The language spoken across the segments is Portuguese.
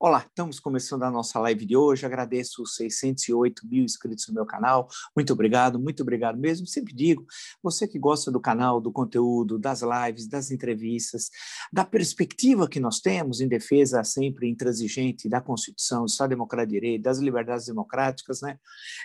Olá, estamos começando a nossa live de hoje. Agradeço os 608 mil inscritos no meu canal. Muito obrigado, muito obrigado mesmo. Sempre digo, você que gosta do canal, do conteúdo, das lives, das entrevistas, da perspectiva que nós temos em defesa sempre intransigente da Constituição, do Estado Democrático de Direito, das liberdades democráticas, né?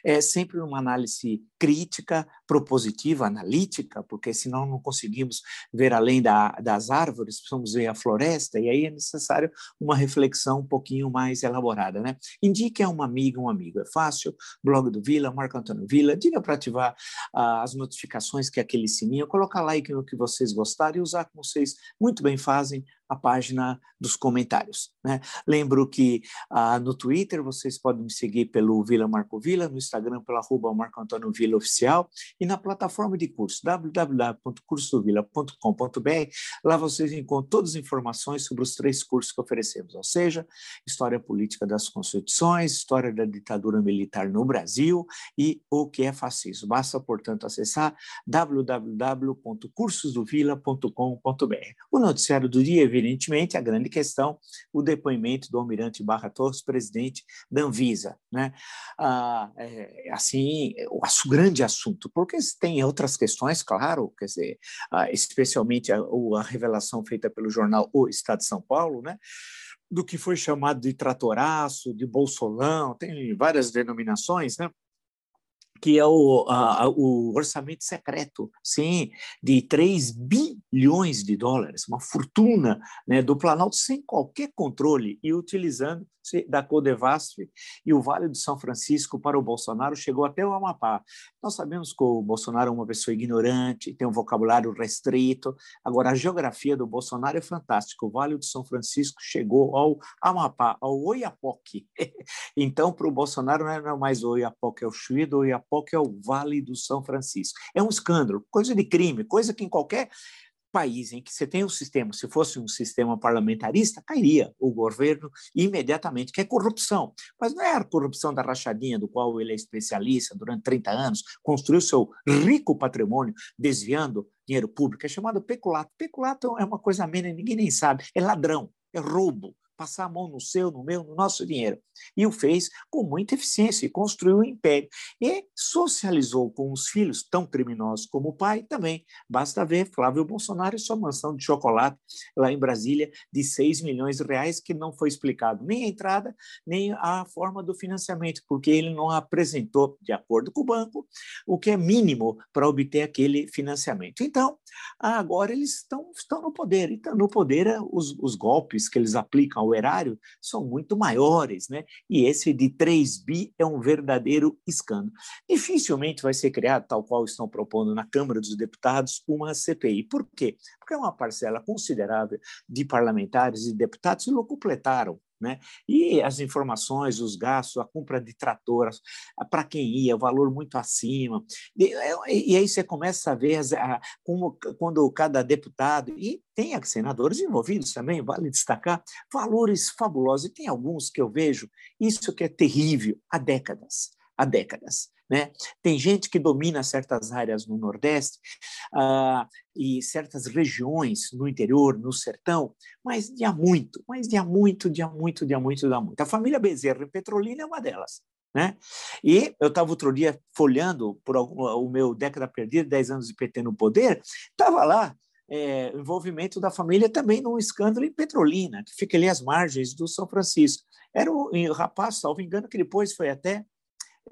É sempre uma análise crítica, propositiva, analítica, porque senão não conseguimos ver além da, das árvores, precisamos ver a floresta, e aí é necessário uma reflexão um pouco pouquinho mais elaborada, né? Indique a uma amiga, um amigo. É fácil, blog do Vila, Marco Antônio Vila, diga para ativar uh, as notificações, que é aquele sininho, colocar like no que vocês gostaram e usar como vocês muito bem fazem a página dos comentários. Né? Lembro que ah, no Twitter vocês podem me seguir pelo Vila Marco Vila, no Instagram pelo arroba Marco Antônio Vila Oficial e na plataforma de curso www.cursodovila.com.br. Lá vocês encontram todas as informações sobre os três cursos que oferecemos, ou seja, História Política das Constituições, História da Ditadura Militar no Brasil e o que é fascismo. Basta, portanto, acessar www.cursosdovila.com.br. O noticiário do dia evidentemente, a grande questão, o depoimento do almirante Barra Torres, presidente da Anvisa. Né? Ah, é, assim, o, grande assunto, porque tem outras questões, claro, quer dizer, ah, especialmente a, a revelação feita pelo jornal O Estado de São Paulo, né? do que foi chamado de tratoraço, de bolsolão, tem várias denominações, né? Que é o, a, o orçamento secreto, sim, de 3 bilhões de dólares, uma fortuna né, do Planalto sem qualquer controle e utilizando da Codevasf e o Vale do São Francisco para o Bolsonaro chegou até o Amapá. Nós sabemos que o Bolsonaro é uma pessoa ignorante, tem um vocabulário restrito. Agora, a geografia do Bolsonaro é fantástica. O Vale do São Francisco chegou ao Amapá, ao Oiapoque. então, para o Bolsonaro não é mais o Oiapoque, é o Chuí do Oiapoque, é o Vale do São Francisco. É um escândalo, coisa de crime, coisa que em qualquer país em que você tem um sistema, se fosse um sistema parlamentarista, cairia o governo imediatamente, que é corrupção. Mas não é a corrupção da rachadinha, do qual ele é especialista durante 30 anos, construiu seu rico patrimônio desviando dinheiro público, é chamado peculato. Peculato é uma coisa amena, ninguém nem sabe, é ladrão, é roubo passar a mão no seu, no meu, no nosso dinheiro. E o fez com muita eficiência e construiu um império. E socializou com os filhos, tão criminosos como o pai, também. Basta ver Flávio Bolsonaro e sua mansão de chocolate lá em Brasília, de 6 milhões de reais, que não foi explicado nem a entrada, nem a forma do financiamento, porque ele não apresentou, de acordo com o banco, o que é mínimo para obter aquele financiamento. Então, agora eles estão, estão no poder. Então, no poder, os, os golpes que eles aplicam ao erário são muito maiores, né? E esse de 3 bi é um verdadeiro escândalo. Dificilmente vai ser criado, tal qual estão propondo na Câmara dos Deputados, uma CPI. Por quê? Porque é uma parcela considerável de parlamentares e deputados que locupletaram né? E as informações, os gastos, a compra de tratoras, para quem ia, valor muito acima. E, e, aí você começa a ver a, como, quando cada deputado, e tem senadores envolvidos também, vale destacar, valores fabulosos. E tem alguns que eu vejo, isso que é terrível, há décadas, há décadas. Né? Tem gente que domina certas áreas no Nordeste uh, e certas regiões no interior, no sertão, mas de há muito, mas de há muito, de há muito, de há muito, de há muito. A família Bezerra em Petrolina é uma delas. Né? E eu estava outro dia folhando por algum, o meu década perdida, 10 anos de PT no poder, estava lá é, envolvimento da família também num escândalo em Petrolina, que fica ali às margens do São Francisco. Era o rapaz, salvo engano, que depois foi até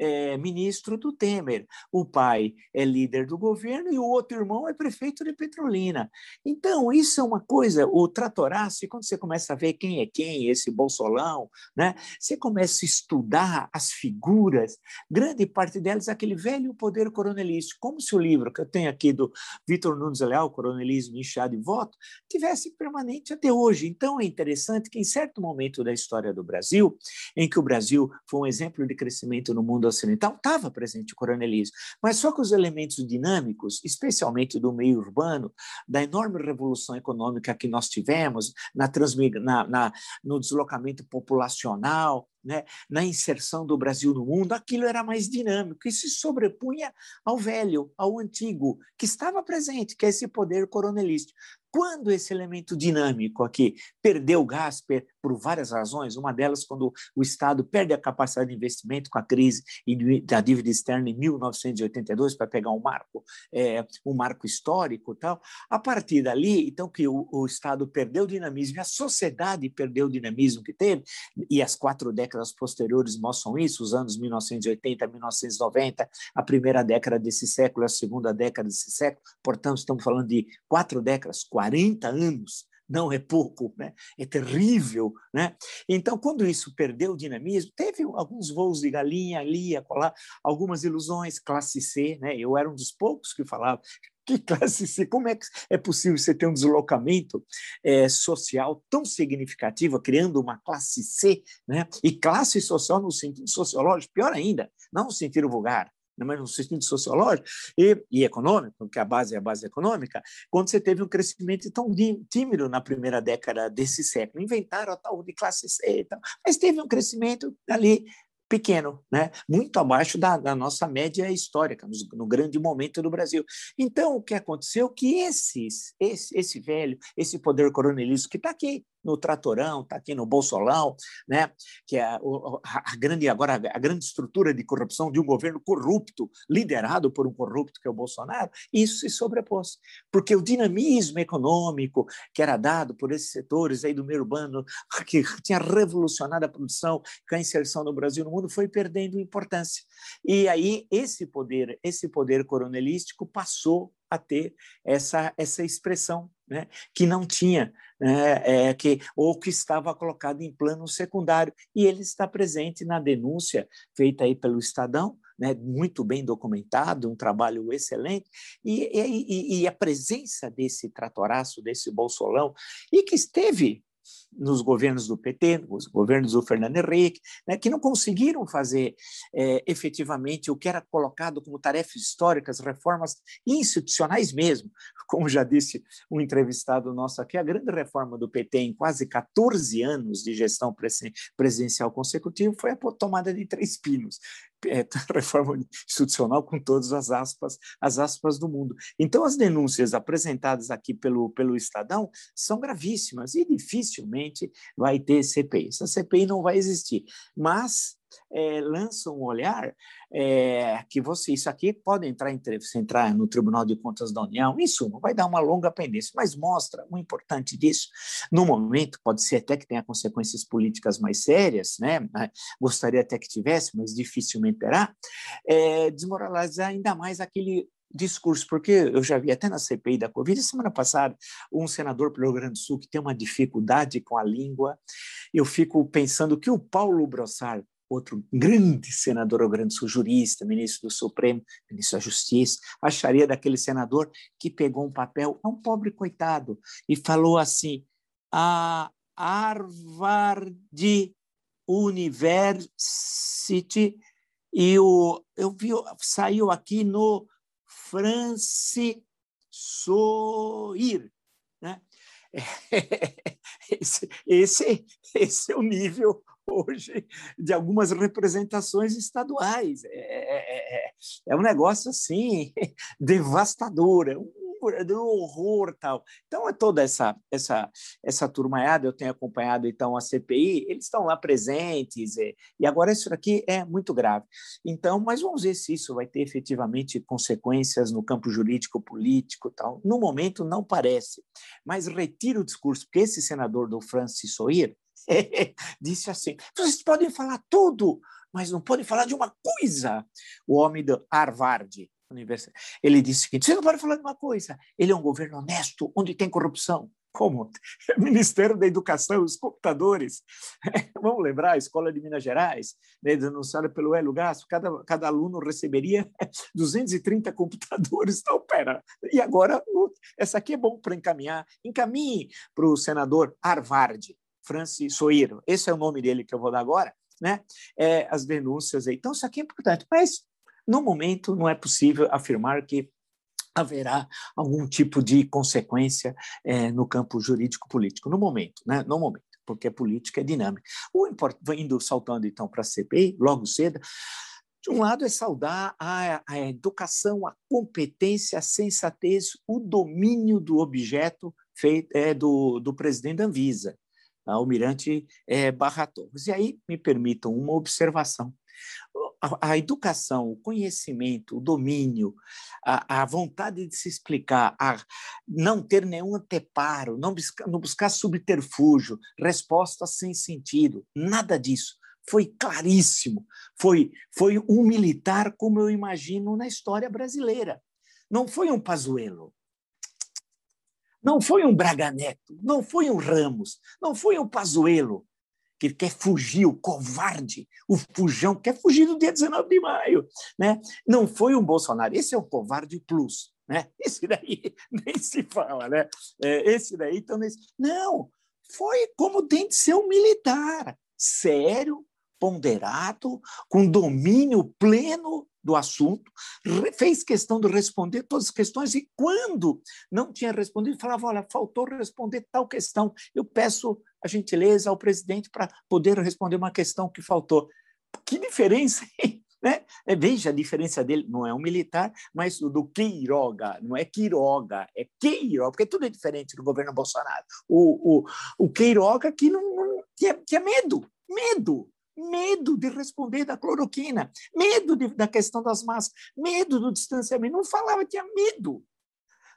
é, ministro do Temer. O pai é líder do governo e o outro irmão é prefeito de Petrolina. Então, isso é uma coisa, o tratoraço, quando você começa a ver quem é quem, esse bolsolão, né? você começa a estudar as figuras, grande parte delas é aquele velho poder coronelístico, como se o livro que eu tenho aqui do Vitor Nunes Leal, Coronelismo, Inchado e Voto, tivesse permanente até hoje. Então, é interessante que, em certo momento da história do Brasil, em que o Brasil foi um exemplo de crescimento no mundo ocidental estava presente o coronelismo, mas só que os elementos dinâmicos, especialmente do meio urbano, da enorme revolução econômica que nós tivemos na, na, na no deslocamento populacional, né, na inserção do Brasil no mundo, aquilo era mais dinâmico e se sobrepunha ao velho, ao antigo, que estava presente, que é esse poder coronelístico. Quando esse elemento dinâmico aqui perdeu gás por várias razões, uma delas quando o Estado perde a capacidade de investimento com a crise da dívida externa em 1982 para pegar um marco, é, um marco histórico, tal. A partir dali, então que o, o Estado perdeu o dinamismo, a sociedade perdeu o dinamismo que teve e as quatro décadas posteriores mostram isso, os anos 1980, 1990, a primeira década desse século, a segunda década desse século. Portanto, estamos falando de quatro décadas, 40 anos não é pouco, né? é terrível. Né? Então, quando isso perdeu o dinamismo, teve alguns voos de galinha ali, acolá, algumas ilusões, classe C. Né? Eu era um dos poucos que falava que classe C, como é que é possível você ter um deslocamento é, social tão significativo, criando uma classe C, né? e classe social no sentido sociológico, pior ainda, não no sentido vulgar, mas no sentido sociológico e, e econômico, porque a base é a base econômica, quando você teve um crescimento tão tímido na primeira década desse século. Inventaram a tal de classe C e tal, mas teve um crescimento ali pequeno, né? muito abaixo da, da nossa média histórica, no, no, grande momento do Brasil. Então, o que aconteceu? Que esses, esse, esse velho, esse poder coronelístico que está aqui, no Tratorão, está aqui no Bolsolão, né? que é a, a, grande agora a grande estrutura de corrupção de um governo corrupto, liderado por um corrupto que é o Bolsonaro, isso se sobrepôs, porque o dinamismo econômico que era dado por esses setores aí do meio urbano, que tinha revolucionado a produção, com a inserção do Brasil no mundo, foi perdendo importância. E aí esse poder, esse poder coronelístico passou a ter essa, essa expressão, né? que não tinha, né? é, que, ou que estava colocado em plano secundário. E ele está presente na denúncia feita aí pelo Estadão, né? muito bem documentado, um trabalho excelente, e, e, e a presença desse tratoraço, desse bolsolão, e que esteve nos governos do PT, nos governos do Fernando Henrique, né, que não conseguiram fazer é, efetivamente o que era colocado como tarefas históricas, reformas institucionais mesmo. Como já disse um entrevistado nosso aqui, a grande reforma do PT em quase 14 anos de gestão presidencial consecutiva foi a tomada de Três Pinos é, reforma institucional com todas as aspas, as aspas do mundo. Então, as denúncias apresentadas aqui pelo, pelo Estadão são gravíssimas e dificilmente vai ter CPI. Essa CPI não vai existir, mas é, lança um olhar é, que você, isso aqui pode entrar, entrar no Tribunal de Contas da União, isso não vai dar uma longa pendência, mas mostra o importante disso. No momento, pode ser até que tenha consequências políticas mais sérias, né? gostaria até que tivesse, mas dificilmente terá, é, desmoralizar ainda mais aquele discurso, porque eu já vi até na CPI da Covid, semana passada, um senador pelo Rio Grande do Sul que tem uma dificuldade com a língua, eu fico pensando que o Paulo Brossard, outro grande senador do Rio Grande Sul, jurista, ministro do Supremo, ministro da Justiça, acharia daquele senador que pegou um papel, é um pobre coitado, e falou assim: a Harvard University, e o, eu vi, saiu aqui no France Soir. Né? Esse, esse, esse é o nível hoje de algumas representações estaduais. É, é, é, é um negócio assim devastador, é um horror tal. Então é toda essa essa essa turmaiada. Eu tenho acompanhado então a CPI. Eles estão lá presentes e, e agora isso aqui é muito grave. Então, mas vamos ver se isso vai ter efetivamente consequências no campo jurídico político tal. No momento não parece, mas retiro o discurso porque esse senador do Francis Soir disse assim: vocês podem falar tudo, mas não podem falar de uma coisa. O homem do Harvard, ele disse o seguinte: você não pode falar de uma coisa. Ele é um governo honesto, onde tem corrupção. Como? Ministério da Educação, os computadores. Vamos lembrar, a Escola de Minas Gerais, né, denunciada pelo Hélio Gasto, cada, cada aluno receberia 230 computadores. Então, pera, e agora, essa aqui é bom para encaminhar. Encaminhe para o senador Harvard. Francis Soiro, esse é o nome dele que eu vou dar agora, né? É, as denúncias aí. Então, isso aqui é importante, mas no momento não é possível afirmar que haverá algum tipo de consequência é, no campo jurídico-político, no momento, né? No momento, porque a política é dinâmica. O indo saltando então para a CPI, logo cedo, de um lado é saudar a, a educação, a competência, a sensatez, o domínio do objeto feita, é do, do presidente da Anvisa, Almirante é, Barra Torres. E aí me permitam uma observação. A, a, educação, o conhecimento, o domínio, a, a, vontade de se explicar, a não ter nenhum anteparo, não buscar, não buscar subterfúgio, respostas sem sentido, nada disso. Foi claríssimo. Foi, foi um militar como eu imagino na história brasileira. Não foi um Pazuello, não foi um Braga Neto, não foi um Ramos, não foi um Pazuello, que quer fugir, o covarde, o fujão, quer fugir do dia 19 de maio. Né? Não foi um Bolsonaro, esse é o covarde plus. Né? Esse daí nem se fala, né? É, esse daí, então, nesse... não, foi como tem de ser um militar, sério, ponderado, com domínio pleno do assunto, fez questão de responder todas as questões e quando não tinha respondido, falava, olha, faltou responder tal questão, eu peço a gentileza ao presidente para poder responder uma questão que faltou. Que diferença? Né? É, veja a diferença dele, não é um militar, mas do Queiroga, não é Quiroga, é Queiroga, porque tudo é diferente no governo Bolsonaro. O, o, o Queiroga que não, não tinha, tinha medo, medo, medo de responder da cloroquina, medo de, da questão das máscaras, medo do distanciamento. Não falava, tinha medo.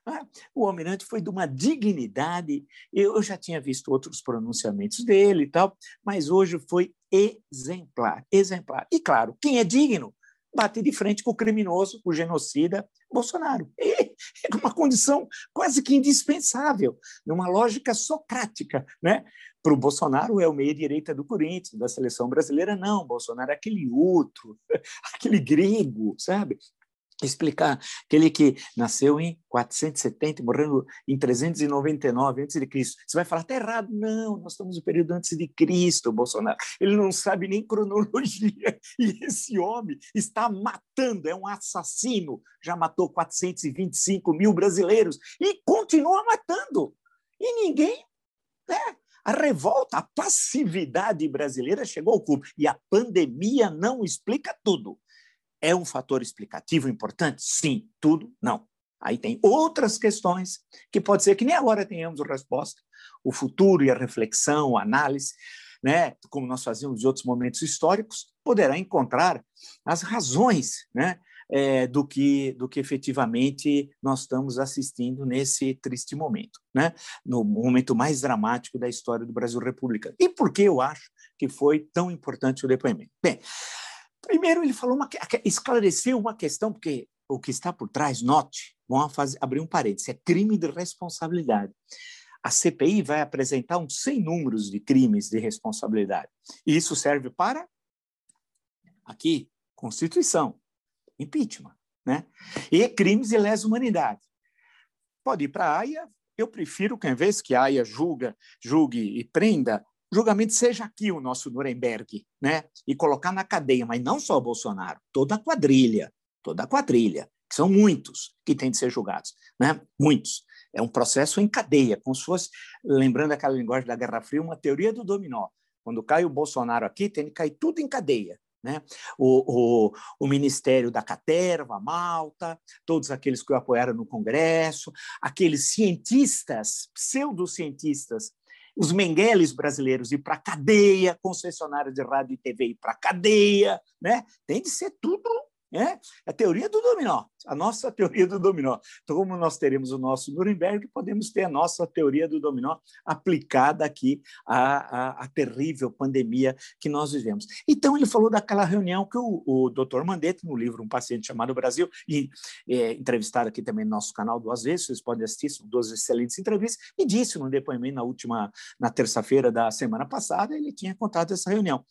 Ah, o almirante foi de uma dignidade. Eu já tinha visto outros pronunciamentos dele e tal, mas hoje foi exemplar, exemplar. E claro, quem é digno bate de frente com o criminoso, o genocida Bolsonaro. é uma condição quase que indispensável, numa lógica socrática, né? Para o Bolsonaro é o meia-direita do Corinthians, da seleção brasileira, não. Bolsonaro é aquele outro, aquele grego, sabe? explicar aquele que nasceu em 470 morreu em 399 antes de Cristo. Você vai falar está errado? Não, nós estamos no período antes de Cristo, Bolsonaro. Ele não sabe nem cronologia e esse homem está matando, é um assassino. Já matou 425 mil brasileiros e continua matando. E ninguém, né? A revolta, a passividade brasileira chegou ao cubo e a pandemia não explica tudo. É um fator explicativo importante? Sim. Tudo? Não. Aí tem outras questões que pode ser que nem agora tenhamos resposta. O futuro e a reflexão, a análise, né, como nós fazíamos em outros momentos históricos, poderá encontrar as razões né, é, do, que, do que efetivamente nós estamos assistindo nesse triste momento, né, no momento mais dramático da história do Brasil República. E por que eu acho que foi tão importante o depoimento? Bem, Primeiro, ele falou uma, esclareceu uma questão, porque o que está por trás, note, vamos fazer, abrir um parênteses, é crime de responsabilidade. A CPI vai apresentar uns 100 números de crimes de responsabilidade. E isso serve para, aqui, Constituição, impeachment, né? E crimes de lesa humanidade. Pode ir para a AIA, eu prefiro que, em vez que a AIA julga, julgue e prenda, julgamento seja aqui o nosso Nuremberg, né? E colocar na cadeia, mas não só o Bolsonaro, toda a quadrilha, toda a quadrilha, que são muitos que têm de ser julgados, né? Muitos. É um processo em cadeia, como se fosse, lembrando aquela linguagem da Guerra Fria, uma teoria do dominó. Quando cai o Bolsonaro aqui, tem que cair tudo em cadeia. Né? O, o, o, Ministério da Caterva, Malta, todos aqueles que o apoiaram no Congresso, aqueles cientistas, pseudocientistas os mengueles brasileiros ir para cadeia, concessionária de rádio e TV ir para cadeia, né? tem de ser tudo é a teoria do dominó, a nossa teoria do dominó. Então, como nós teremos o nosso Nuremberg, podemos ter a nossa teoria do dominó aplicada aqui à, à, à terrível pandemia que nós vivemos. Então, ele falou daquela reunião que o, o doutor Mandetta, no livro Um Paciente Chamado Brasil, e é, entrevistado aqui também no nosso canal duas vezes, vocês podem assistir, são duas excelentes entrevistas, e disse no depoimento na última, na terça-feira da semana passada, ele tinha contado essa reunião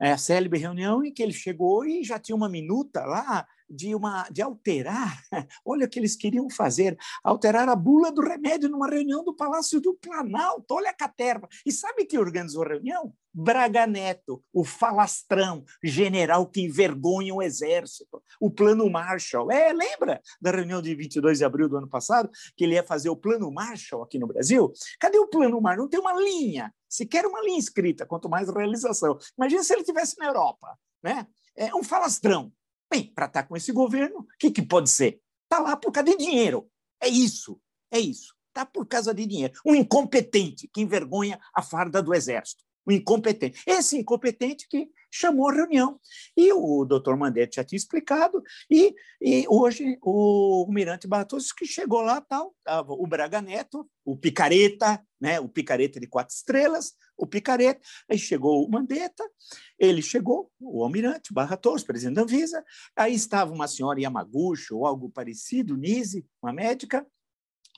é, célebre reunião em que ele chegou e já tinha uma minuta lá de, uma, de alterar, olha o que eles queriam fazer, alterar a bula do remédio numa reunião do Palácio do Planalto, olha a caterva. E sabe quem organizou a reunião? Braga Neto, o falastrão, general que envergonha o exército, o plano Marshall. É, lembra da reunião de 22 de abril do ano passado, que ele ia fazer o plano Marshall aqui no Brasil? Cadê o plano Marshall? Não tem uma linha, sequer uma linha escrita, quanto mais realização. Imagina se ele estivesse na Europa, né? É um falastrão. Bem, para estar tá com esse governo, o que, que pode ser? Está lá por causa de dinheiro. É isso, é isso. tá por causa de dinheiro. Um incompetente que envergonha a farda do exército. Um incompetente. Esse incompetente que chamou a reunião. E o doutor Mandetta já tinha explicado, e, e hoje o, Mirante Barroso que chegou lá, tal, tava o Braga Neto, o Picareta, né, o Picareta de quatro estrelas, o Picareta, aí chegou o Mandetta, ele chegou, o Almirante Barra Torres, presidente da Anvisa, aí estava uma senhora Yamaguchi ou algo parecido, Nise, uma médica,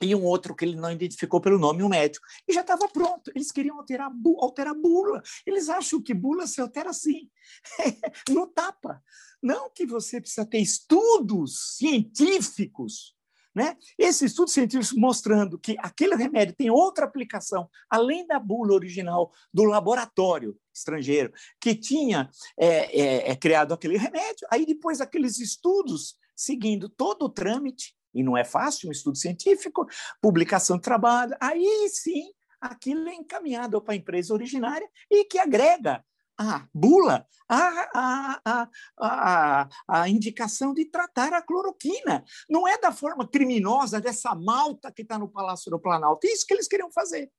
e um outro que ele não identificou pelo nome, um médico. E já estava pronto. Eles queriam alterar, alterar bula. Eles acham que bula se altera assim, no tapa. Não que você precisa ter estudos científicos. Né? Esses estudos científicos mostrando que aquele remédio tem outra aplicação, além da bula original do laboratório estrangeiro, que tinha é, é, é, criado aquele remédio, aí depois aqueles estudos, seguindo todo o trâmite, e não é fácil, um estudo científico, publicação de trabalho, aí sim aquilo é encaminhado para a empresa originária e que agrega a bula a, a, a, a, indicação de tratar a cloroquina. Não é da forma criminosa dessa malta que está no Palácio do Planalto. É isso que eles queriam fazer.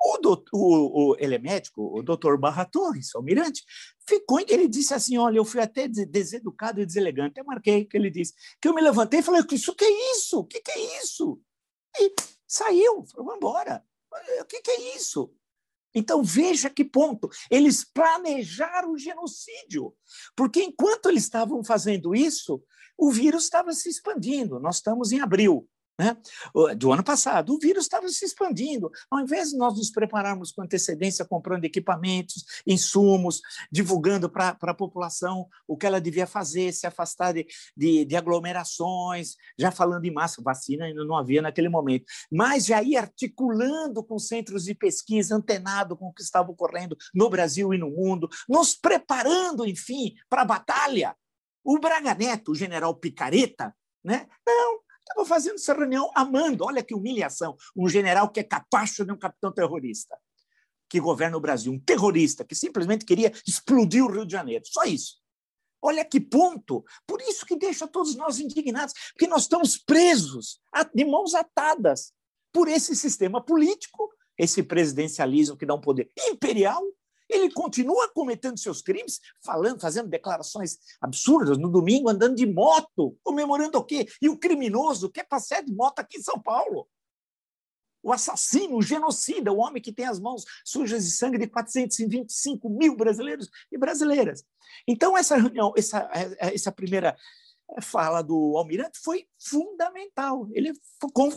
O, doutor, o, o, ele é médico, o doutor Barra Torres, almirante, ficou, ele disse assim, olha, eu fui até deseducado e deselegante, eu marquei que ele disse, que eu me levantei e falei, isso que é isso? O que, que é isso? E saiu, vamos embora. O que, que é isso? Então veja que ponto. Eles planejaram o genocídio, porque enquanto eles estavam fazendo isso, o vírus estava se expandindo. Nós estamos em abril né, do ano passado. O vírus estava se expandindo. Ao invés de nós nos prepararmos com antecedência, comprando equipamentos, insumos, divulgando para a população o que ela devia fazer, se afastar de, de, de, aglomerações, já falando em massa, vacina ainda não havia naquele momento, mas já ia articulando com centros de pesquisa, antenado com o que estava ocorrendo no Brasil e no mundo, nos preparando, enfim, para a batalha. O Braga Neto, o general Picareta, né? não, Estava fazendo essa reunião amando. Olha que humilhação. Um general que é capacho de um capitão terrorista que governa o Brasil, um terrorista que simplesmente queria explodir o Rio de Janeiro. Só isso. Olha que ponto. Por isso que deixa todos nós indignados, porque nós estamos presos, de mãos atadas, por esse sistema político, esse presidencialismo que dá um poder imperial ele continua cometendo seus crimes, falando, fazendo declarações absurdas no domingo, andando de moto, comemorando o quê? E o criminoso quer passear de moto aqui em São Paulo. O assassino, o genocida, o homem que tem as mãos sujas de sangue de 425 mil brasileiros e brasileiras. Então, essa reunião, essa, essa primeira fala do almirante foi fundamental. Ele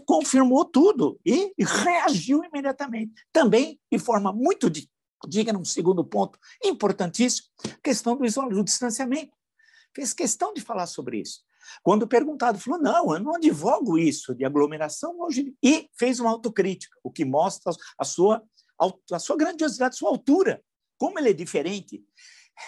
confirmou tudo e reagiu imediatamente. Também, de forma muito diga num segundo ponto importantíssimo, questão do isolamento, do distanciamento. Fez questão de falar sobre isso. Quando perguntado, falou: não, eu não advogo isso de aglomeração hoje. E fez uma autocrítica, o que mostra a sua, a sua grandiosidade, a sua altura. Como ele é diferente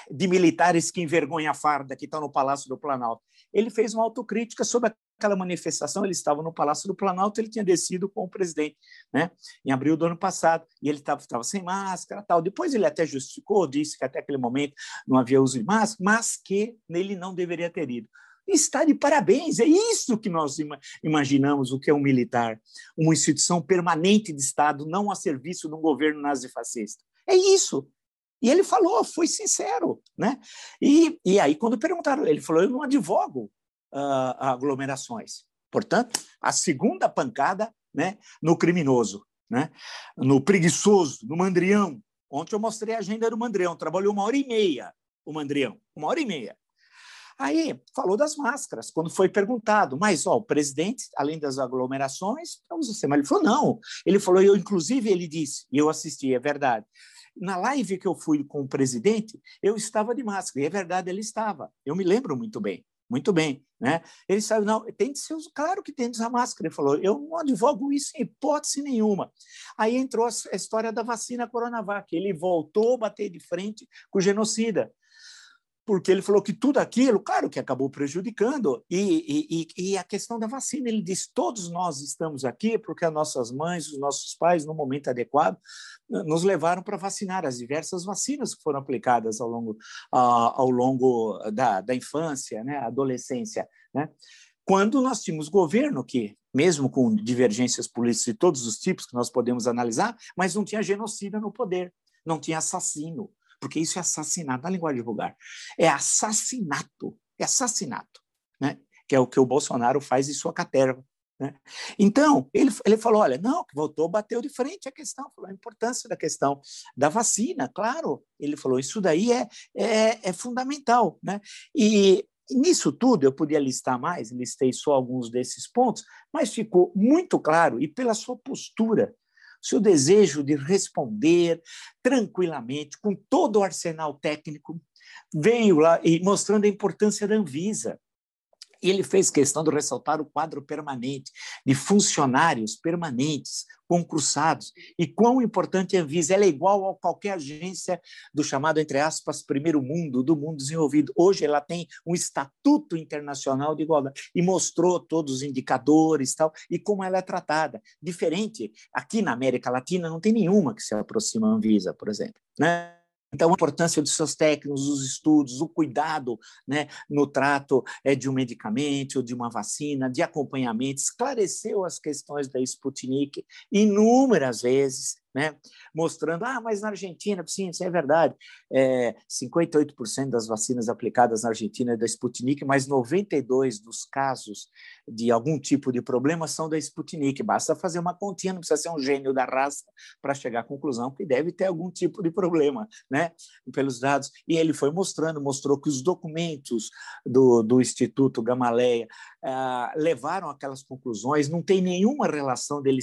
de militares que envergonham a farda que estão no Palácio do Planalto. Ele fez uma autocrítica sobre aquela manifestação, ele estava no Palácio do Planalto, ele tinha descido com o presidente, né, em abril do ano passado, e ele estava, sem máscara, tal. Depois ele até justificou, disse que até aquele momento não havia uso de máscara, mas que ele não deveria ter ido. Está de parabéns, é isso que nós imaginamos o que é um militar, uma instituição permanente de Estado, não a serviço de um governo nazifascista. É isso. E ele falou, foi sincero. Né? E, e aí, quando perguntaram, ele falou: eu não advogo uh, aglomerações. Portanto, a segunda pancada né, no criminoso, né, no preguiçoso, no mandrião. Ontem eu mostrei a agenda do mandrião, trabalhou uma hora e meia o mandrião, uma hora e meia. Aí falou das máscaras, quando foi perguntado, mas ó, o presidente, além das aglomerações, usa. Mas ele falou, não. Ele falou, eu, inclusive, ele disse, e eu assisti, é verdade. Na live que eu fui com o presidente, eu estava de máscara, e é verdade, ele estava. Eu me lembro muito bem. Muito bem, né? Ele sabe, não, tem de ser, claro que tem de usar máscara. Ele falou, eu não advogo isso em hipótese nenhuma. Aí entrou a história da vacina Coronavac. Ele voltou a bater de frente com o genocida porque ele falou que tudo aquilo, claro que acabou prejudicando, e, e, e, a questão da vacina, ele diz, todos nós estamos aqui porque as nossas mães, os nossos pais, no momento adequado, nos levaram para vacinar as diversas vacinas que foram aplicadas ao longo, ao longo da, da infância, né, adolescência, né? quando nós tínhamos governo que, mesmo com divergências políticas de todos os tipos que nós podemos analisar, mas não tinha genocida no poder, não tinha assassino, porque isso é assassinato na linguagem vulgar. É assassinato, é assassinato, né? que é o que o Bolsonaro faz em sua caterva. Né? Então, ele, ele falou: olha, não, que voltou, bateu de frente a questão, falou a importância da questão da vacina, claro. Ele falou: isso daí é, é, é fundamental. Né? E nisso tudo, eu podia listar mais, listei só alguns desses pontos, mas ficou muito claro, e pela sua postura, seu desejo de responder tranquilamente, com todo o arsenal técnico, veio lá e mostrando a importância da Anvisa. E ele fez questão de ressaltar o quadro permanente de funcionários permanentes, concursados, e quão importante é a Anvisa. Ela é igual a qualquer agência do chamado, entre aspas, primeiro mundo, do mundo desenvolvido. Hoje ela tem um estatuto internacional de igualdade e mostrou todos os indicadores tal, e como ela é tratada. Diferente, aqui na América Latina não tem nenhuma que se aproxima à Anvisa, por exemplo. Né? Então, a importância dos seus técnicos, os estudos, o cuidado né, no trato é, de um medicamento, de uma vacina, de acompanhamento, esclareceu as questões da Sputnik inúmeras vezes, né? mostrando, ah, mas na Argentina, sim, isso é verdade, é, 58% das vacinas aplicadas na Argentina é da Sputnik, mas 92% dos casos de algum tipo de problema são da Sputnik. Basta fazer uma continha, não precisa ser um gênio da raça para chegar à conclusão que deve ter algum tipo de problema, né? pelos dados. E ele foi mostrando, mostrou que os documentos do, do Instituto Gamaleia ah, levaram aquelas conclusões, não tem nenhuma relação dele,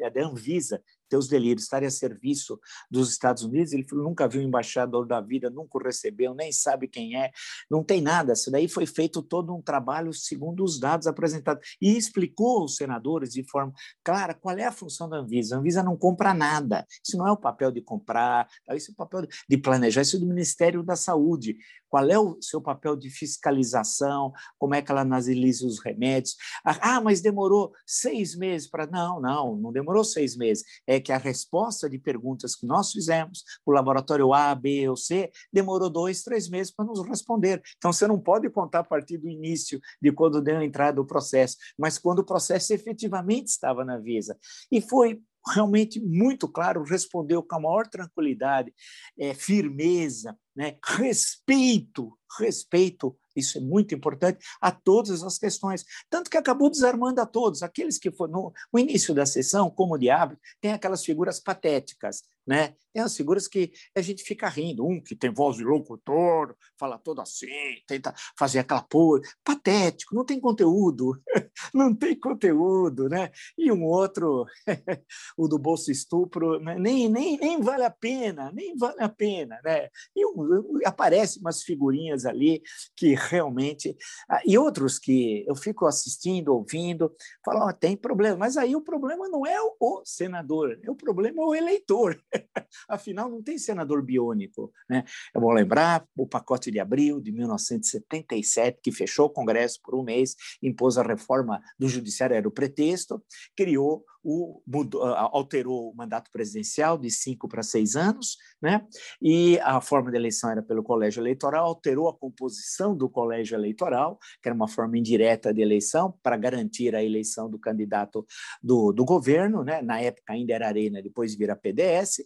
é da Anvisa, teus delírios, estarem a serviço dos Estados Unidos. Ele falou, nunca viu embaixador da vida, nunca o recebeu, nem sabe quem é, não tem nada. Isso daí foi feito todo um trabalho segundo os dados apresentados. E explicou aos senadores de forma clara qual é a função da Anvisa. A Anvisa não compra nada. Isso não é o papel de comprar, isso é o papel de planejar, isso é do Ministério da Saúde qual é o seu papel de fiscalização, como é que ela analisa os remédios. Ah, mas demorou seis meses para. Não, não, não demorou seis meses. É que a resposta de perguntas que nós fizemos, o laboratório A, B ou C, demorou dois, três meses para nos responder. Então, você não pode contar a partir do início, de quando deu a entrada do processo, mas quando o processo efetivamente estava na Visa. E foi realmente muito claro, respondeu com a maior tranquilidade, é, firmeza, né, respeito, respeito, isso é muito importante, a todas as questões. Tanto que acabou desarmando a todos. Aqueles que foram no, início da sessão, como de hábito, tem aquelas figuras patéticas, né? Tem as figuras que a gente fica rindo, um que tem voz de locutor, fala todo assim, tenta fazer aquela pose, patético, não tem conteúdo, não tem conteúdo, né? E um outro, o do bolso estupro, né? nem, nem, nem vale a pena, nem vale a pena, né? E um, aparecem umas figurinhas ali que realmente... Ah, e outros que eu fico assistindo, ouvindo, falam, oh, tem problema, mas aí o problema não é o senador, o problema é o eleitor. Afinal, não tem senador biônico. Né? É bom lembrar o pacote de abril de 1977, que fechou o Congresso por um mês, impôs a reforma do Judiciário, era o pretexto, criou o, mudou, alterou o mandato presidencial de cinco para seis anos, né? e a forma de eleição era pelo colégio eleitoral, alterou a composição do colégio eleitoral, que era uma forma indireta de eleição, para garantir a eleição do candidato do, do governo, né? na época ainda era Arena, depois vira PDS,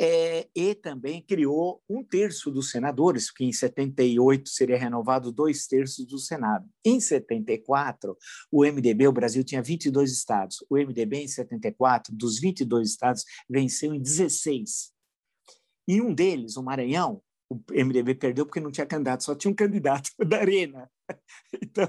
é, e também criou um terço dos senadores, que em 78 seria renovado dois terços do Senado. Em 74, o MDB, o Brasil tinha 22 estados, o MDB em 74, dos 22 estados, venceu em 16. Em um deles, o Maranhão, o MDB perdeu porque não tinha candidato, só tinha um candidato da Arena. Então,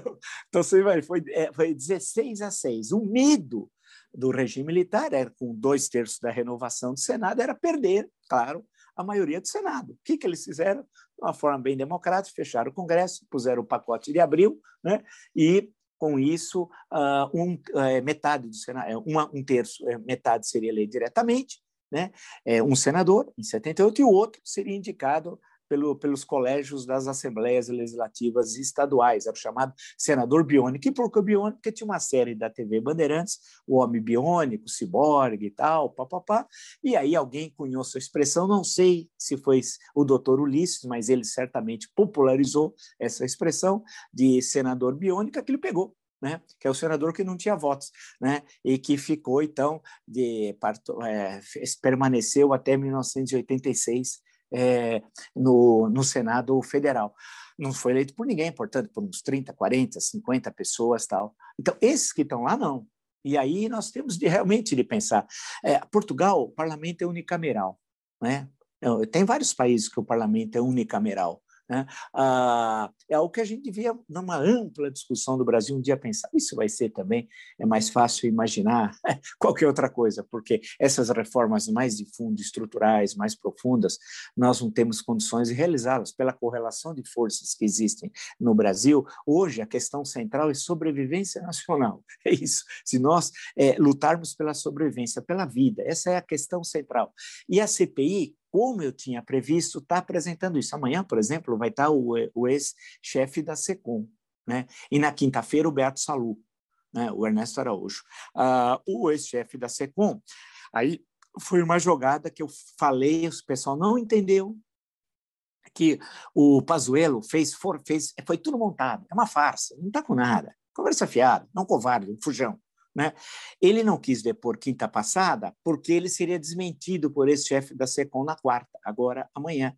então você vai, foi, é, foi 16 a 6. O medo do regime militar era, com dois terços da renovação do Senado, era perder, claro, a maioria do Senado. O que, que eles fizeram? De uma forma bem democrática, fecharam o Congresso, puseram o pacote de abril, né? e com isso, uh, um, uh, metade do Senado, é, uma, um terço, é, metade seria eleito diretamente, né? Um senador, em 78, e o outro seria indicado pelo, pelos colégios das assembleias legislativas estaduais, era o chamado senador biônico. E por que biônico? Porque tinha uma série da TV Bandeirantes, o homem biônico, ciborgue e tal, papapá, e aí alguém cunhou sua expressão, não sei se foi o doutor Ulisses, mas ele certamente popularizou essa expressão de senador biônico, que ele pegou né, que é o senador que não tinha votos, né, e que ficou, então, de, é, permaneceu até 1986 é, no, no Senado Federal. Não foi eleito por ninguém, portanto, por uns 30, 40, 50 pessoas tal. Então, esses que estão lá, não. E aí nós temos de realmente de pensar. É, Portugal, o parlamento é unicameral. Né? Tem vários países que o parlamento é unicameral. Né? Ah, é algo que a gente devia, numa ampla discussão do Brasil, um dia pensar. Isso vai ser também, é mais fácil imaginar qualquer outra coisa, porque essas reformas mais de fundo, estruturais, mais profundas, nós não temos condições de realizá-las pela correlação de forças que existem no Brasil. Hoje, a questão central é sobrevivência nacional. É isso. Se nós é, lutarmos pela sobrevivência, pela vida, essa é a questão central. E a CPI, como eu tinha previsto, está apresentando isso. Amanhã, por exemplo, vai estar o, o ex-chefe da SECOM, né? e na quinta-feira o Beato Salu, né? o Ernesto Araújo. Uh, o ex-chefe da SECOM, aí foi uma jogada que eu falei, o pessoal não entendeu, que o Pazuello fez, for, fez, foi tudo montado, é uma farsa, não está com nada, conversa fiada, não covarde, um fujão. Né? Ele não quis depor quinta passada porque ele seria desmentido por esse chefe da SECOM na quarta, agora amanhã.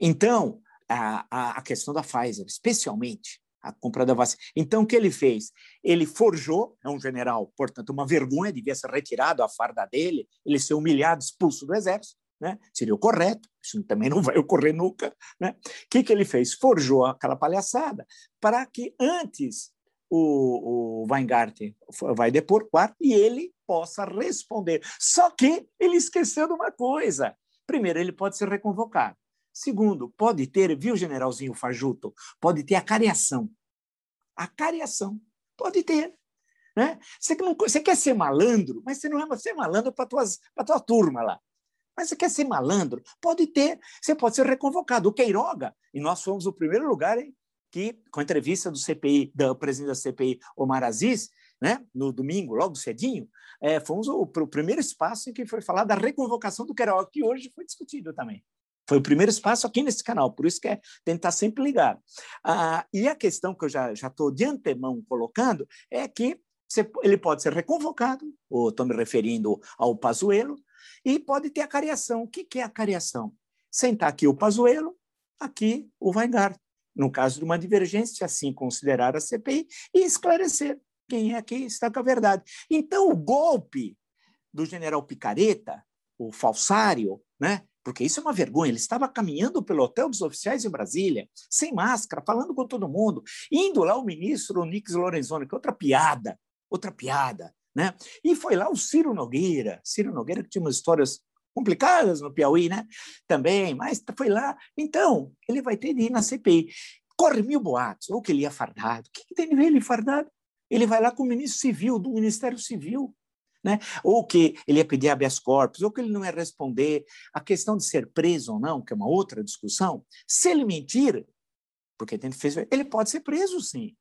Então, a, a, a questão da Pfizer, especialmente a compra da vacina. Então, o que ele fez? Ele forjou, é um general, portanto, uma vergonha, devia ser retirado a farda dele, ele ser humilhado, expulso do exército, né? seria o correto, isso também não vai ocorrer nunca. Né? O que, que ele fez? Forjou aquela palhaçada para que antes o, o Weingarten vai depor quarto e ele possa responder. Só que ele esqueceu de uma coisa. Primeiro, ele pode ser reconvocado. Segundo, pode ter, viu, generalzinho Fajuto? Pode ter a cariação. A cariação. Pode ter. Né? Você, não, você quer ser malandro, mas você não é ser malandro para a tua turma lá. Mas você quer ser malandro? Pode ter. Você pode ser reconvocado. O Queiroga, e nós fomos o primeiro lugar hein, que, com a entrevista do CPI, do presidente da CPI, Omar Aziz, né, no domingo, logo cedinho, é, fomos o, o, primeiro espaço em que foi falar da reconvocação do Queiroga, que hoje foi discutido também. Foi o primeiro espaço aqui nesse canal, por isso que é tentar sempre ligar. Ah, e a questão que eu já estou de antemão colocando é que você, ele pode ser reconvocado, estou me referindo ao Pazuello, e pode ter a cariação. O que, que é a cariação? Sentar aqui o Pazuello, aqui o Weingart no caso de uma divergência, assim considerar a CPI e esclarecer quem é que está com a verdade. Então, o golpe do general Picareta, o falsário, né? porque isso é uma vergonha, ele estava caminhando pelo hotel dos oficiais em Brasília, sem máscara, falando com todo mundo, indo lá o ministro Onix Lorenzoni, que é outra piada, outra piada, né? E foi lá o Ciro Nogueira, Ciro Nogueira que tinha umas histórias complicadas no Piauí, né? Também, mas foi lá. Então, ele vai ter de ir na CPI. Corre mil boatos, ou que ele ia fardado. O que, que tem de ver ele fardado? Ele vai lá com o ministro civil, do Ministério Civil. Né? Ou que ele ia pedir habeas corpus, ou que ele não ia responder. A questão de ser preso ou não, que é uma outra discussão, se ele mentir, porque tem fez, ele pode ser preso, sim.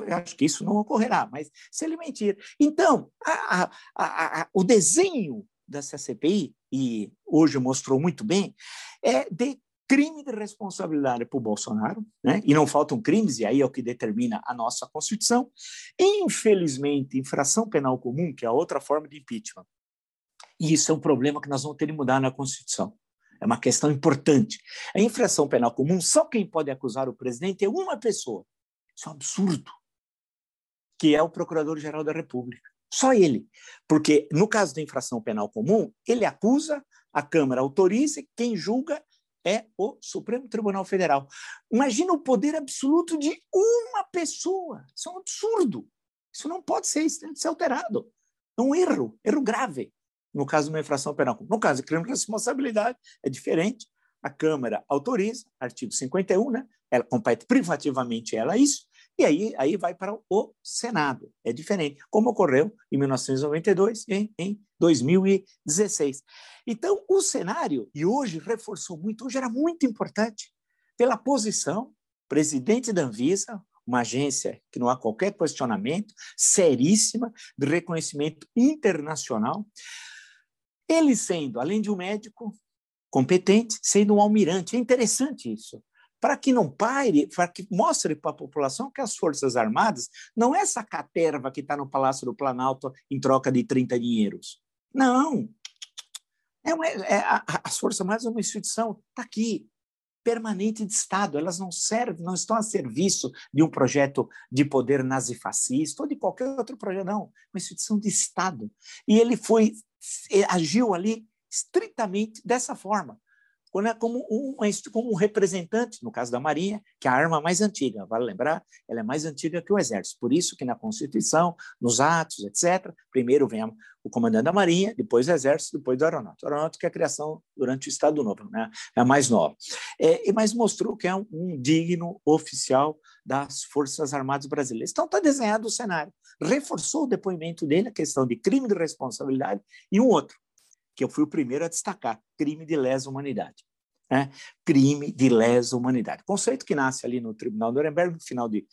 Eu acho que isso não ocorrerá, mas se ele mentir. Então, a, a, a, o desenho dessa CPI, e hoje mostrou muito bem, é de crime de responsabilidade para o Bolsonaro, né? e não faltam crimes, e aí é o que determina a nossa Constituição. Infelizmente, infração penal comum, que é outra forma de impeachment. E isso é um problema que nós vamos ter que mudar na Constituição. É uma questão importante. A infração penal comum, só quem pode acusar o presidente é uma pessoa. Isso é um absurdo. Que é o Procurador-Geral da República. Só ele. Porque, no caso da infração penal comum, ele acusa, a Câmara autoriza, quem julga é o Supremo Tribunal Federal. Imagina o poder absoluto de uma pessoa. Isso é um absurdo. Isso não pode ser, isso tem que ser alterado. É um erro, erro grave, no caso de uma infração penal comum. No caso de crime de responsabilidade, é diferente. A Câmara autoriza, artigo 51, né? ela compete privativamente ela isso, e aí, aí vai para o Senado. É diferente, como ocorreu em 1992 e em 2016. Então, o cenário, e hoje reforçou muito, hoje era muito importante, pela posição, presidente da Anvisa, uma agência que não há qualquer questionamento, seríssima, de reconhecimento internacional, ele sendo, além de um médico competente, sendo um almirante. É interessante isso para que não pare, para que mostre para a população que as Forças Armadas não é essa caterva que está no Palácio do Planalto em troca de 30 dinheiros. Não. É, uma, é a, as Forças Armadas é uma instituição, está aqui, permanente de Estado. Elas não servem, não estão a serviço de um projeto de poder nazifascista ou de qualquer outro projeto, não. Uma instituição de Estado. E ele foi, agiu ali estritamente dessa forma é como um, como um representante, no caso da Marinha, que é a arma mais antiga, vale lembrar, ela é mais antiga que o Exército. Por isso que na Constituição, nos atos, etc., primeiro vem o comandante da Marinha, depois o Exército, depois do Aeronáutico. O Aeronáutico é a criação durante o Estado Novo, né? é a mais nova. É, mas mostrou que é um, um digno oficial das Forças Armadas Brasileiras. Então está desenhado o cenário. Reforçou o depoimento dele, a questão de crime de responsabilidade, e um outro, que eu fui o primeiro a destacar, crime de lesa humanidade. Né? Crime de lesa humanidade. Conceito que nasce ali no Tribunal de Nuremberg, no final de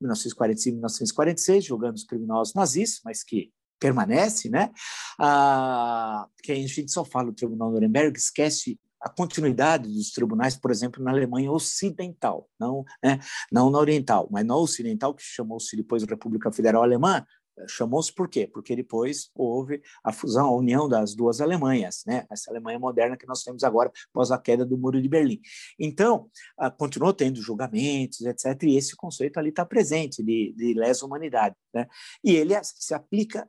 1945, 1946, julgando os criminosos nazistas, mas que permanece, né? Ah, que a gente só fala do Tribunal de Nuremberg, esquece a continuidade dos tribunais, por exemplo, na Alemanha Ocidental, não, né, não na Oriental, mas na Ocidental, que chamou-se depois República Federal Alemã, Chamou-se por quê? Porque depois houve a fusão, a união das duas Alemanhas, né? essa Alemanha moderna que nós temos agora após a queda do Muro de Berlim. Então, continuou tendo julgamentos, etc., e esse conceito ali está presente, de, de lesa humanidade. Né? E ele se aplica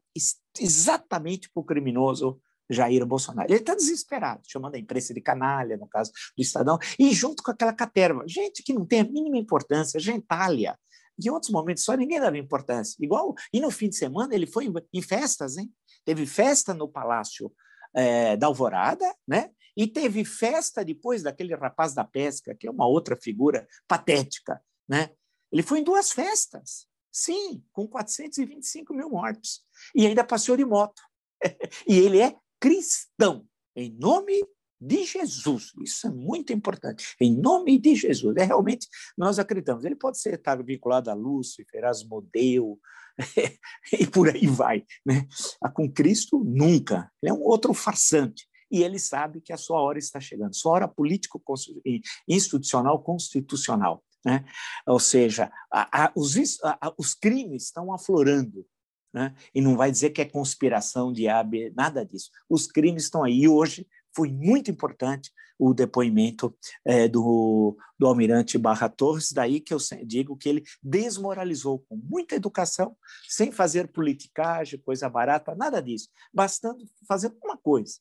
exatamente para o criminoso Jair Bolsonaro. Ele está desesperado, chamando a imprensa de canalha, no caso do Estadão, e junto com aquela caterva, gente que não tem a mínima importância, gentalha, em outros momentos só ninguém dava importância. Igual, e no fim de semana ele foi em festas, hein? Teve festa no Palácio é, da Alvorada, né? E teve festa depois daquele rapaz da pesca, que é uma outra figura patética, né? Ele foi em duas festas, sim, com 425 mil mortos. E ainda passeou de moto. e ele é cristão, em nome de Jesus. Isso é muito importante. Em nome de Jesus. É realmente, nós acreditamos. Ele pode ser estar vinculado a Lúcifer, Asmodeu, e por aí vai. Né? Com Cristo, nunca. Ele é um outro farsante. E ele sabe que a sua hora está chegando, sua hora político-institucional constitucional. Né? Ou seja, a, a, os, a, os crimes estão aflorando. Né? E não vai dizer que é conspiração de AB, nada disso. Os crimes estão aí. Hoje foi muito importante o depoimento é, do, do almirante Barra Torres, daí que eu digo que ele desmoralizou com muita educação, sem fazer politicagem, coisa barata, nada disso, bastando fazer uma coisa.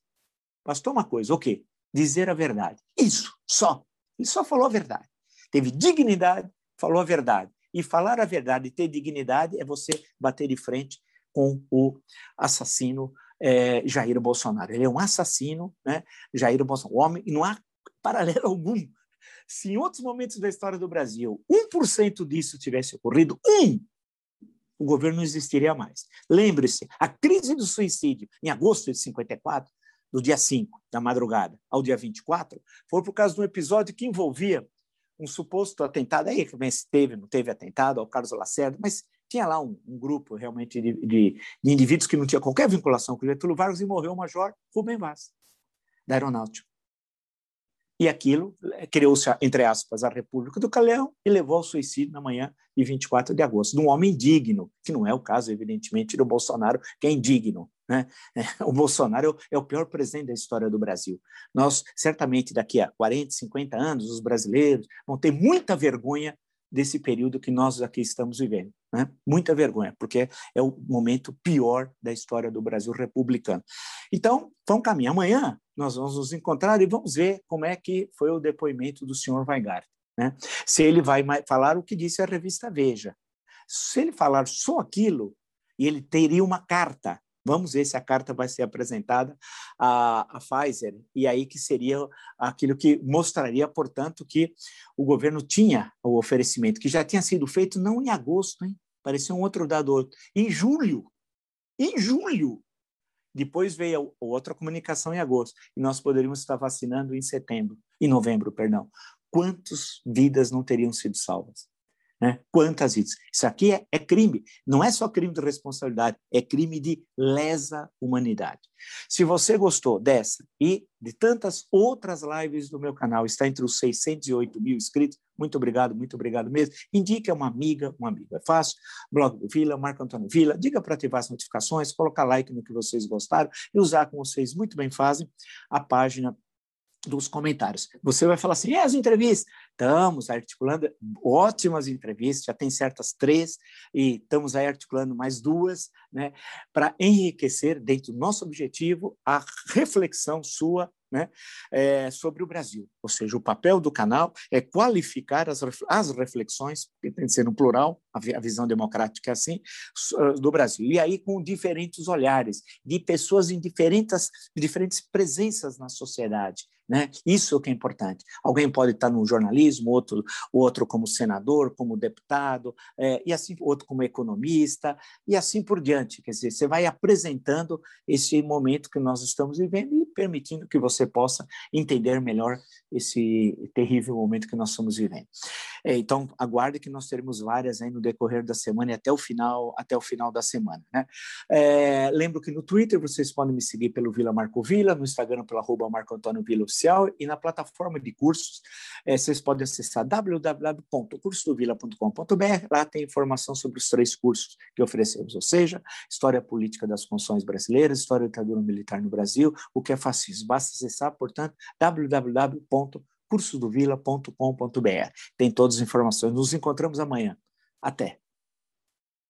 Bastou uma coisa, o quê? Dizer a verdade. Isso, só. Ele só falou a verdade. Teve dignidade, falou a verdade. E falar a verdade e ter dignidade é você bater de frente com o assassino é, Jair Bolsonaro. Ele é um assassino, né? Jair Bolsonaro, homem, e não há paralelo algum. Se em outros momentos da história do Brasil 1% disso tivesse ocorrido, um, o governo não existiria mais. Lembre-se, a crise do suicídio em agosto de 54, do dia 5 da madrugada ao dia 24, foi por causa de um episódio que envolvia um suposto atentado, aí também teve, não teve atentado ao Carlos Lacerda, mas tinha lá um, um grupo realmente de, de, de, indivíduos que não tinha qualquer vinculação com o Getúlio Vargas e morreu o major Rubem Vaz, da Aeronáutica. E aquilo eh, criou-se, entre aspas, a República do Caleão e levou ao suicídio na manhã de 24 de agosto, de um homem indigno, que não é o caso, evidentemente, do Bolsonaro, que é indigno. Né? O Bolsonaro é o pior presidente da história do Brasil. Nós, certamente, daqui a 40, 50 anos, os brasileiros vão ter muita vergonha desse período que nós aqui estamos vivendo. Né? Muita vergonha, porque é o momento pior da história do Brasil republicano. Então, vamos caminhar. Amanhã nós vamos nos encontrar e vamos ver como é que foi o depoimento do senhor Weingart. Né? Se ele vai falar o que disse a revista Veja. Se ele falar só aquilo, e ele teria uma carta Vamos ver se a carta vai ser apresentada à, à Pfizer, e aí que seria aquilo que mostraria, portanto, que o governo tinha o oferecimento, que já tinha sido feito não em agosto, hein? parecia um outro dado, em julho. Em julho! Depois veio outra comunicação em agosto, e nós poderíamos estar vacinando em setembro, em novembro, perdão. Quantas vidas não teriam sido salvas? Né? Quantas hits? Isso aqui é, é, crime. Não é só crime de responsabilidade, é crime de lesa humanidade. Se você gostou dessa e de tantas outras lives do meu canal, está entre os 608 mil inscritos, muito obrigado, muito obrigado mesmo. Indique uma amiga, um amigo. É fácil. Blog do Vila, Marco Antônio Vila. Diga para ativar as notificações, colocar like no que vocês gostaram e usar, como vocês muito bem fazem, a página dos comentários. Você vai falar assim, e as entrevistas? Estamos articulando ótimas entrevistas, já tem certas três, e estamos aí articulando mais duas, né, para enriquecer, dentro do nosso objetivo, a reflexão sua né, é, sobre o Brasil. Ou seja, o papel do canal é qualificar as, as reflexões, que tem que ser no plural, a, a visão democrática é assim, do Brasil. E aí com diferentes olhares, de pessoas em diferentes, diferentes presenças na sociedade. Né? Isso é que é importante. Alguém pode estar no jornalismo, outro, outro como senador, como deputado, é, e assim outro como economista, e assim por diante. Quer dizer, você vai apresentando esse momento que nós estamos vivendo e permitindo que você possa entender melhor esse terrível momento que nós estamos vivendo. É, então, aguarde que nós teremos várias aí no decorrer da semana e até o final, até o final da semana. Né? É, lembro que no Twitter vocês podem me seguir pelo Vila Marco Vila, no Instagram pelo arroba Marco Antônio Vila Oficial e na plataforma de cursos é, vocês podem acessar www.cursodovila.com.br, lá tem informação sobre os três cursos que oferecemos, ou seja, História Política das Funções Brasileiras, História da Ditadura Militar no Brasil, o que é fascismo. Basta acessar, portanto, www.cursodovila.com.br. Tem todas as informações. Nos encontramos amanhã. Até!